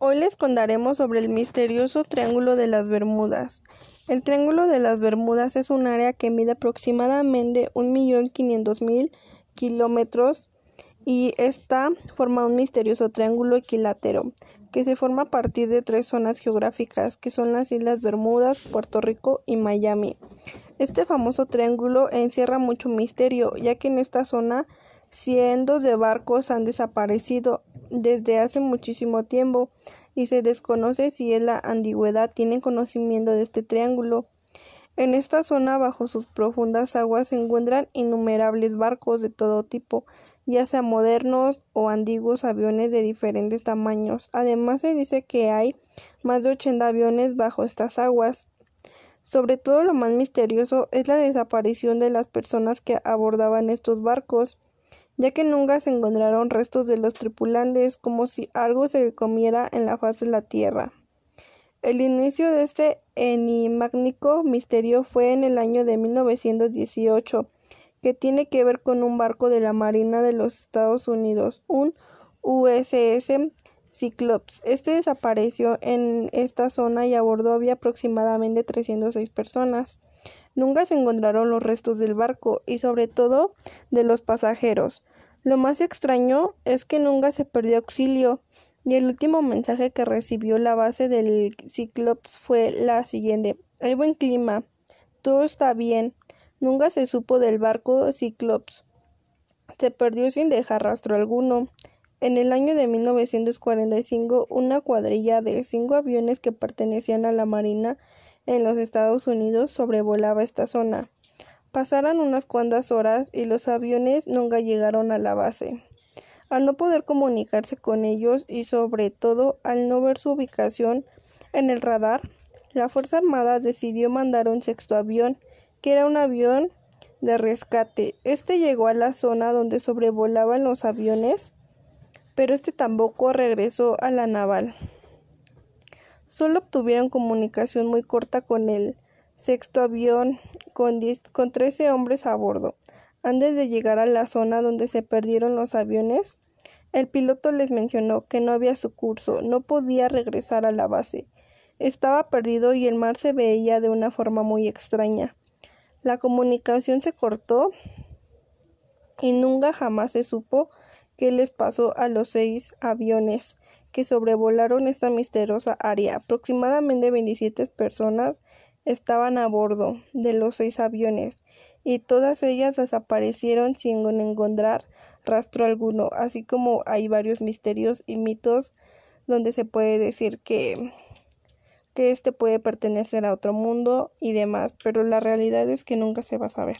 Hoy les contaremos sobre el misterioso Triángulo de las Bermudas. El Triángulo de las Bermudas es un área que mide aproximadamente 1.500.000 kilómetros y está forma un misterioso triángulo equilátero que se forma a partir de tres zonas geográficas que son las Islas Bermudas, Puerto Rico y Miami. Este famoso triángulo encierra mucho misterio ya que en esta zona cientos de barcos han desaparecido desde hace muchísimo tiempo y se desconoce si en la antigüedad tienen conocimiento de este triángulo. En esta zona, bajo sus profundas aguas, se encuentran innumerables barcos de todo tipo, ya sea modernos o antiguos aviones de diferentes tamaños. Además, se dice que hay más de 80 aviones bajo estas aguas. Sobre todo, lo más misterioso es la desaparición de las personas que abordaban estos barcos ya que nunca se encontraron restos de los tripulantes como si algo se comiera en la faz de la Tierra. El inicio de este enigmático misterio fue en el año de 1918, que tiene que ver con un barco de la Marina de los Estados Unidos, un USS Cyclops. Este desapareció en esta zona y a bordo había aproximadamente 306 personas. Nunca se encontraron los restos del barco y sobre todo de los pasajeros. Lo más extraño es que nunca se perdió auxilio y el último mensaje que recibió la base del Cyclops fue la siguiente. Hay buen clima, todo está bien. Nunca se supo del barco Cyclops. Se perdió sin dejar rastro alguno. En el año de 1945, una cuadrilla de cinco aviones que pertenecían a la Marina en los Estados Unidos sobrevolaba esta zona. Pasaron unas cuantas horas y los aviones nunca llegaron a la base. Al no poder comunicarse con ellos y sobre todo al no ver su ubicación en el radar, la Fuerza Armada decidió mandar un sexto avión, que era un avión de rescate. Este llegó a la zona donde sobrevolaban los aviones, pero este tampoco regresó a la naval. Solo obtuvieron comunicación muy corta con el sexto avión con, con 13 hombres a bordo. Antes de llegar a la zona donde se perdieron los aviones, el piloto les mencionó que no había su curso, no podía regresar a la base. Estaba perdido y el mar se veía de una forma muy extraña. La comunicación se cortó y nunca jamás se supo qué les pasó a los seis aviones que sobrevolaron esta misteriosa área. Aproximadamente 27 personas estaban a bordo de los seis aviones y todas ellas desaparecieron sin encontrar rastro alguno, así como hay varios misterios y mitos donde se puede decir que que este puede pertenecer a otro mundo y demás, pero la realidad es que nunca se va a saber.